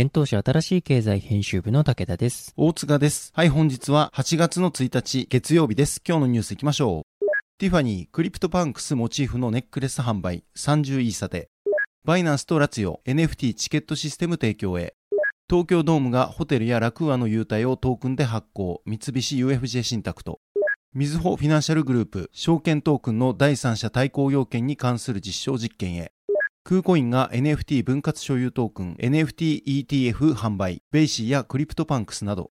幻冬舎あたらしい経済編集部の武田です。大塚です。はい、本日は8月の1日月曜日です。今日のニュース行きましょう。ティファニー、クリプトパンクスモチーフのネックレス販売30イーサで。バイナンスとラツィオ NFT チケットシステム提供へ。東京ドームがホテルやラクーアの優待をトークンで発行、三菱 UFJ 信託と、みずほフィナンシャルグループ、証券トークンの第三者対抗要件に関する実証実験へ、クーコインが NFT 分割所有トークン NFTETF 販売、ベイシーやクリプトパンクスなど、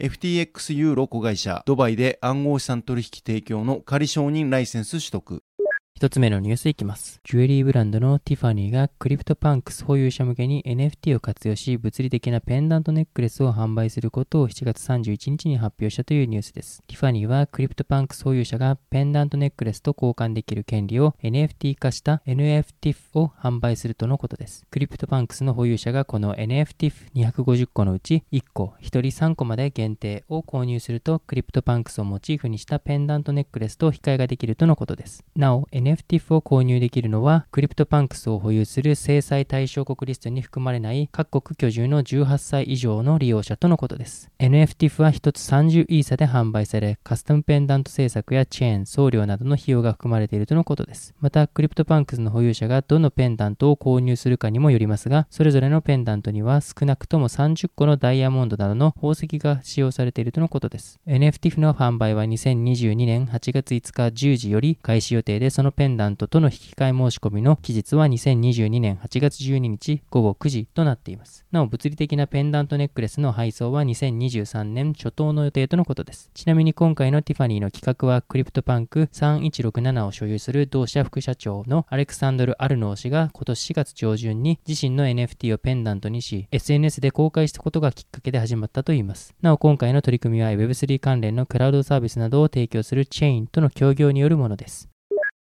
FTX ユーロ子会社、ドバイで暗号資産取引提供の仮承認ライセンス取得、一つ目のニュースいきます。ジュエリーブランドのティファニーがクリプトパンクス保有者向けに NFT を活用し物理的なペンダントネックレスを販売することを7月31日に発表したというニュースです。ティファニーはクリプトパンクス保有者がペンダントネックレスと交換できる権利を NFT 化した NFTIF を販売するとのことです。クリプトパンクスの保有者がこの NFTIF250 個のうち1個、1人3個まで限定を購入するとクリプトパンクスをモチーフにしたペンダントネックレスと引き換えができるとのことです。なお、NFTF を購入できるのは、クリプトパンクスを保有する制裁対象国リストに含まれない各国居住の18歳以上の利用者とのことです。NFTF は1つ30イーサで販売され、カスタムペンダント制作やチェーン、送料などの費用が含まれているとのことです。また、クリプトパンクスの保有者がどのペンダントを購入するかにもよりますが、それぞれのペンダントには少なくとも30個のダイヤモンドなどの宝石が使用されているとのことです。NFTF の販売は2022年8月5日10時より開始予定で、そのペンペンダントとの引き換え申し込みの期日は2022年8月12日午後9時となっています。なお、物理的なペンダントネックレスの配送は2023年初頭の予定とのことです。ちなみに今回のティファニーの企画は、クリプトパンク3167を所有する同社副社長のアレクサンドル・アルノー氏が今年4月上旬に自身の NFT をペンダントにし、SNS で公開したことがきっかけで始まったといいます。なお、今回の取り組みは Web3 関連のクラウドサービスなどを提供する Chainとの協業によるものです。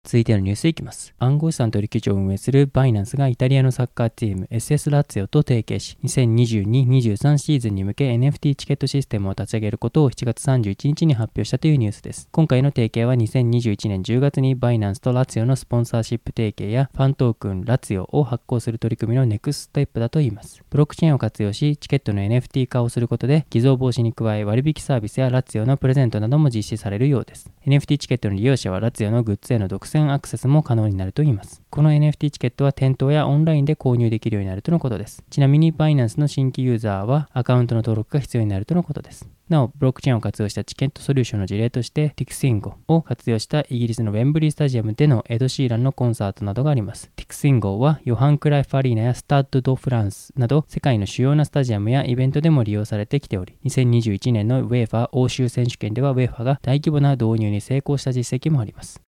続いてのニュースいきます。暗号資産取引所を運営するバイナンスがイタリアのサッカーチーム SS ラッツィオと提携し、2022-23シーズンに向け NFT チケットシステムを立ち上げることを7月31日に発表したというニュースです。今回の提携は2021年10月にバイナンスとラツィオのスポンサーシップ提携やファントークンラツィオを発行する取り組みのネクストステップだといいます。ブロックチェーンを活用し、チケットの NFT 化をすることで偽造防止に加え割引サービスやラツィオのプレゼントなども実施されるようです。NFT チケットの利用者はラツィオのグッズへの独占アクセスも可能になるといいます。この NFT チケットは店頭やオンラインで購入できるようになるとのことです。ちなみにバイナンスの新規ユーザーはアカウントの登録が必要になるとのことです。なお、ブロックチェーンを活用したチケットソリューションの事例として、 TIXnGOを活用したイギリスのウェンブリースタジアムでのエド・シーランのコンサートなどがあります。 TIXnGOはヨハン・クライフ・アリーナやスタッド・ド・フランスなど世界の主要なスタジアムやイベントでも利用されてきており、2021年の UEFA欧州選手権では UEFAが大規模な導入に成功した実績もあります。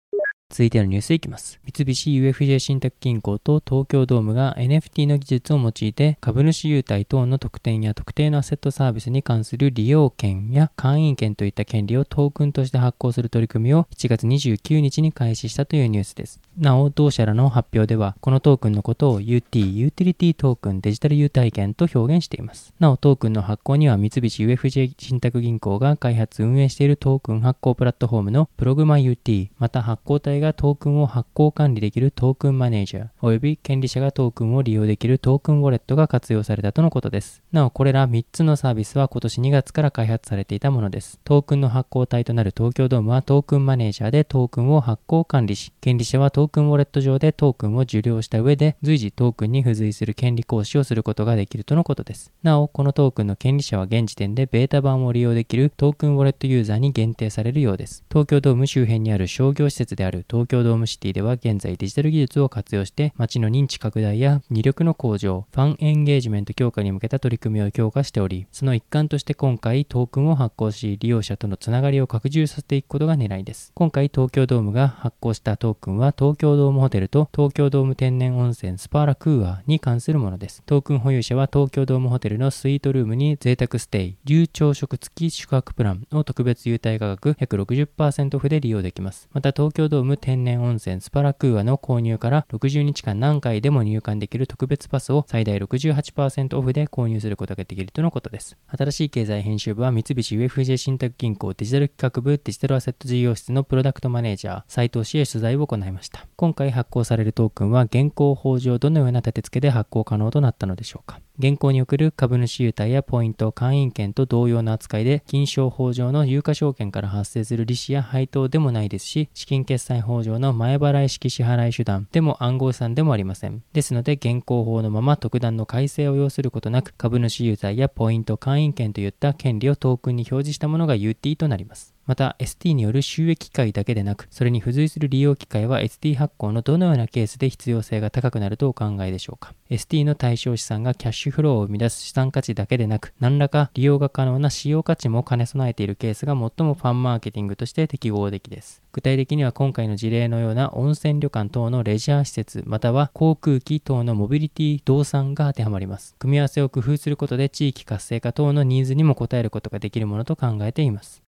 続いてのニュースいきます。三菱 UFJ 信託銀行と東京ドームが NFT の技術を用いて株主優待等の特典や特定のアセットサービスに関する利用権や会員権といった権利をトークンとして発行する取り組みを7月29日に開始したというニュースです。なお、同社らの発表では、このトークンのことを UT、ユーティリティトークンデジタル優待権と表現しています。なお、トークンの発行には三菱 UFJ 信託銀行が開発運営しているトークン発行プラットフォームのプログマ UT、また発行体がトークンを発行管理できるトークンマネージャー、および権利者がトークンを利用できるトークンウォレットが活用されたとのことです。なお、これら3つのサービスは今年2月から開発されていたものです。トークンの発行体となる東京ドームはトークンマネージャーでトークンを発行管理し、権利者はトークンウォレット上でトークンを受領した上で随時トークンに付随する権利行使をすることができるとのことです。なお、このトークンの権利者は現時点でベータ版を利用できるトークンウォレットユーザーに限定されるようです。東京ドーム周辺にある商業施設である東京ドームシティでは現在デジタル技術を活用して街の認知拡大や魅力の向上、ファンエンゲージメント強化に向けた取り組みを強化しており、その一環として今回トークンを発行し利用者とのつながりを拡充させていくことが狙いです。今回東京ドームが発行したトークンは東京ドームホテルと東京ドーム天然温泉スパ ラクーアに関するものです。トークン保有者は東京ドームホテルのスイートルームに贅沢ステイ、流朝食付き宿泊プランを特別優待価格約60%オフで利用できます。また東京ドーム天然温泉スパラクーアの購入から60日間何回でも入館できる特別パスを最大68%オフで購入することができるとのことです。新しい経済編集部は三菱 UFJ 信託銀行デジタル企画部デジタルアセット事業室のプロダクトマネージャー斉藤氏へ取材を行いました。今回発行されるトークンは現行法上どのような立て付けで発行可能となったのでしょうか。現行に送る株主優待やポイント、会員権と同様の扱いで、金賞法上の有価証券から発生する利子や配当でもないですし、資金決済法法上の前払い式支払い手段でも暗号資産でもありません。ですので、現行法のまま特段の改正を要することなく、株主優待やポイント、会員権といった権利をトークンに表示したものが UT となります。また ST による収益機会だけでなく、それに付随する利用機会は ST 発行のどのようなケースで必要性が高くなるとお考えでしょうか。ST の対象資産がキャッシュフローを生み出す資産価値だけでなく、何らか利用が可能な使用価値も兼ね備えているケースが最もファンマーケティングとして適合的です。具体的には今回の事例のような温泉旅館等のレジャー施設、または航空機等のモビリティ動産が当てはまります。組み合わせを工夫することで地域活性化等のニーズにも応えることができるものと考えています。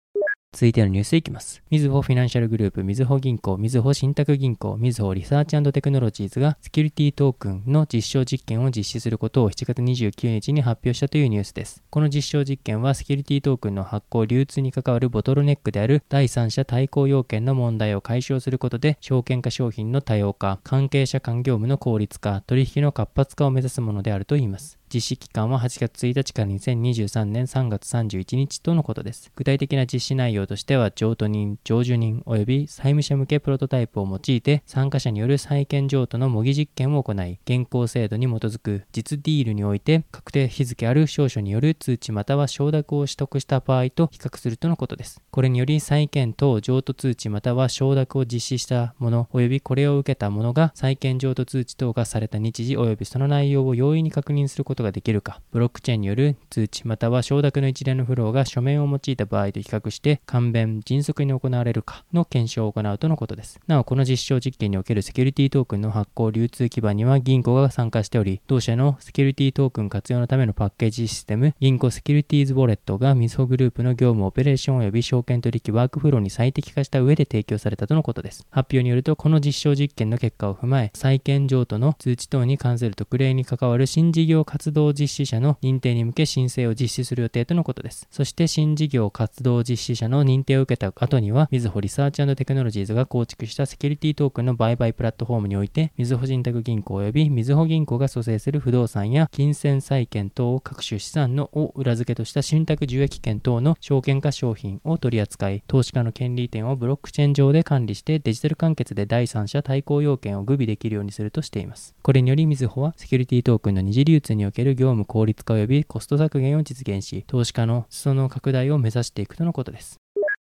続いてのニュースいきます。みずほフィナンシャルグループ、みずほ銀行、みずほ信託銀行、みずほリサーチテクノロジーズがセキュリティトークンの実証実験を実施することを7月29日に発表したというニュースです。この実証実験はセキュリティトークンの発行流通に関わるボトルネックである第三者対抗要件の問題を解消することで証券化商品の多様化、関係者間業務の効率化、取引の活発化を目指すものであるといいます。実施期間は8月1日から2023年3月31日とのことです。具体的な実施内容としては、譲渡人、譲受人及び債務者向けプロトタイプを用いて、参加者による債権譲渡の模擬実験を行い、現行制度に基づく実ディールにおいて、確定日付ある証書による通知または承諾を取得した場合と比較するとのことです。これにより、債権等譲渡通知または承諾を実施したもの及びこれを受けたものが債権譲渡通知等がされた日時及びその内容を容易に確認することことができるか、ブロックチェーンによる通知または承諾の一連のフローが書面を用いた場合と比較して簡便、迅速に行われるかの検証を行うとのことです。なお、この実証実験におけるセキュリティトークンの発行流通基盤には銀行が参加しており、同社のセキュリティトークン活用のためのパッケージシステム、銀行セキュリティーズウォレットがみずほグループの業務オペレーション及び証券取引ワークフローに最適化した上で提供されたとのことです。発表によると、この実証実験の結果を踏まえ、債権譲渡の通知等に関する特例に関わる新事業活動実施者の認定に向け申請を実施する予定とのことです。そして新事業活動実施者の認定を受けた後には、みずほリサーチテクノロジーズが構築したセキュリティトークンの売買プラットフォームにおいて、みずほ信託銀行及びみずほ銀行が組成する不動産や金銭債権等を各種資産のを裏付けとした信託受益権等の証券化商品を取り扱い、投資家の権利移転をブロックチェーン上で管理してデジタル完結で第三者対抗要件を具備できるようにするとしています。これによりみずほはセキュリティトークンの二次流通における業務効率化及びコスト削減を実現し、投資家の裾野拡大を目指していくとのことです。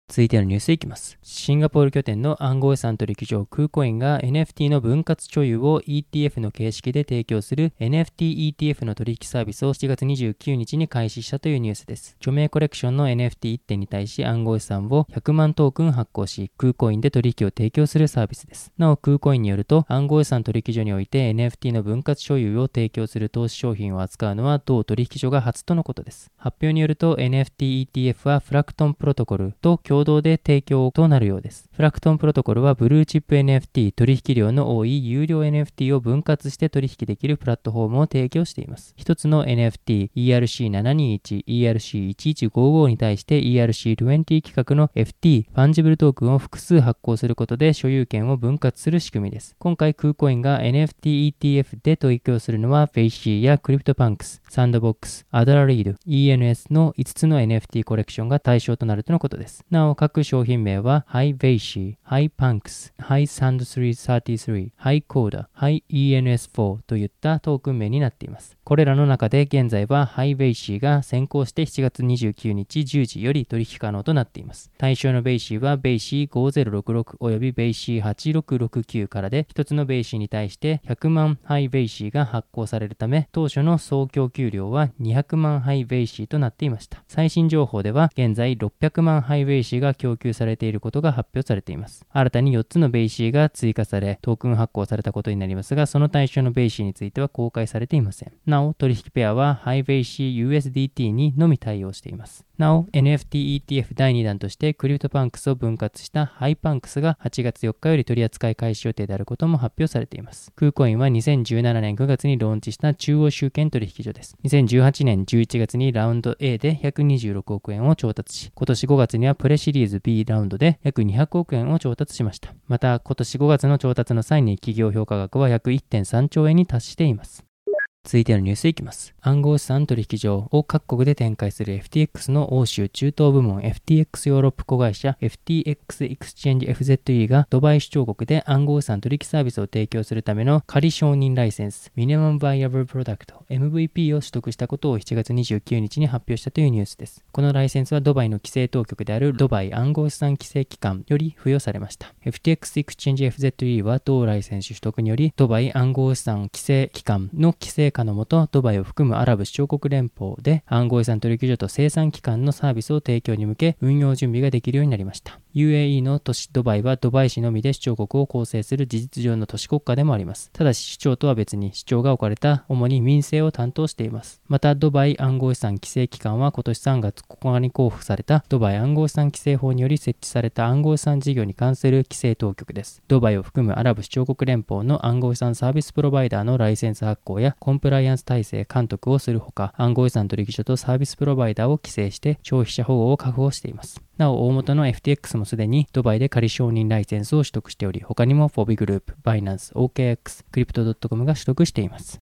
続いてのニュースいきます。シンガポール拠点の暗号資産取引所クーコインが NFT の分割所有を ETF の形式で提供する NFT-ETF の取引サービスを7月29日に開始したというニュースです。著名コレクションの NFT1 点に対し暗号資産を100万トークン発行し、クーコインで取引を提供するサービスです。なお、クーコインによると暗号資産取引所において NFT の分割所有を提供する投資商品を扱うのは同取引所が初とのことです。発表によると NFT-ETF はフラクトンプロトコルと共共同で提供となるようです。フラクトンプロトコルはブルーチップ NFT 取引量の多い有料 NFT を分割して取引できるプラットフォームを提供しています。一つの NFT ERC721、ERC1155 に対して ERC20 規格の FT、ファンジブルトークンを複数発行することで所有権を分割する仕組みです。今回、クーコインが NFT ETF で提供するのは、ベイシーやクリプトパンクス、サンドボックス、アダラリード、ENS の5つの NFT コレクションが対象となるとのことです。なお、各商品名は、ハイ・ベイシー、ハイ・パンクス、ハイ・サンド333、ハイ・コーダ、ハイ・ ENS4 といったトークン名になっています。これらの中で現在はハイベイシーが先行して7月29日10時より取引可能となっています。対象のベイシーはベイシー5066およびベイシー8669からで、1つのベイシーに対して100万ハイベイシーが発行されるため、当初の総供給量は200万ハイベイシーとなっていました。最新情報では現在600万ハイベイシーが供給されていることが発表されています。新たに4つのベイシーが追加され、トークン発行されたことになりますが、その対象のベイシーについては公開されていません。なお、取引ペアはハイベイシー USDT にのみ対応しています。なお、NFT ETF 第2弾としてクリプトパンクスを分割したハイパンクスが8月4日より取り扱い開始予定であることも発表されています。クーコインは2017年9月にローンチした中央集権取引所です。2018年11月にラウンド A で126億円を調達し、今年5月にはプレシリーズ B ラウンドで約200億円を調達しました。また、今年5月の調達の際に企業評価額は約1.3兆円に達しています。続いてのニュースいきます。暗号資産取引所を各国で展開する FTX の欧州中東部門 FTX ヨーロップ子会社 FTX Exchange FZE がドバイ首長国で暗号資産取引サービスを提供するための仮承認ライセンス Minimum Viable Product MVP を取得したことを7月29日に発表したというニュースです。このライセンスはドバイの規制当局であるドバイ暗号資産規制機関より付与されました。FTX Exchange FZE は同ライセンス取得によりドバイ暗号資産規制機関の規制下のもと、ドバイを含むアラブ首長国連邦で暗号資産取引所と生産機関のサービスを提供に向け運用準備ができるようになりました。UAE の都市ドバイはドバイ市のみで首長国を構成する事実上の都市国家でもあります。ただし首長とは別に首長が置かれた主に民生を担当しています。またドバイ暗号資産規制機関は今年3月9日に交付されたドバイ暗号資産規制法により設置された暗号資産事業に関する規制当局です。ドバイを含むアラブ首長国連邦の暗号資産サービスプロバイダーのライセンス発行やコンプライアンス体制監督をするほか暗号資産取引所とサービスプロバイダーを規制して消費者保護を確保しています。なお、大元の FTX もすでにドバイで仮承認ライセンスを取得しており、他にもフォビグループ、バイナンス、OKX、クリプト .com が取得しています。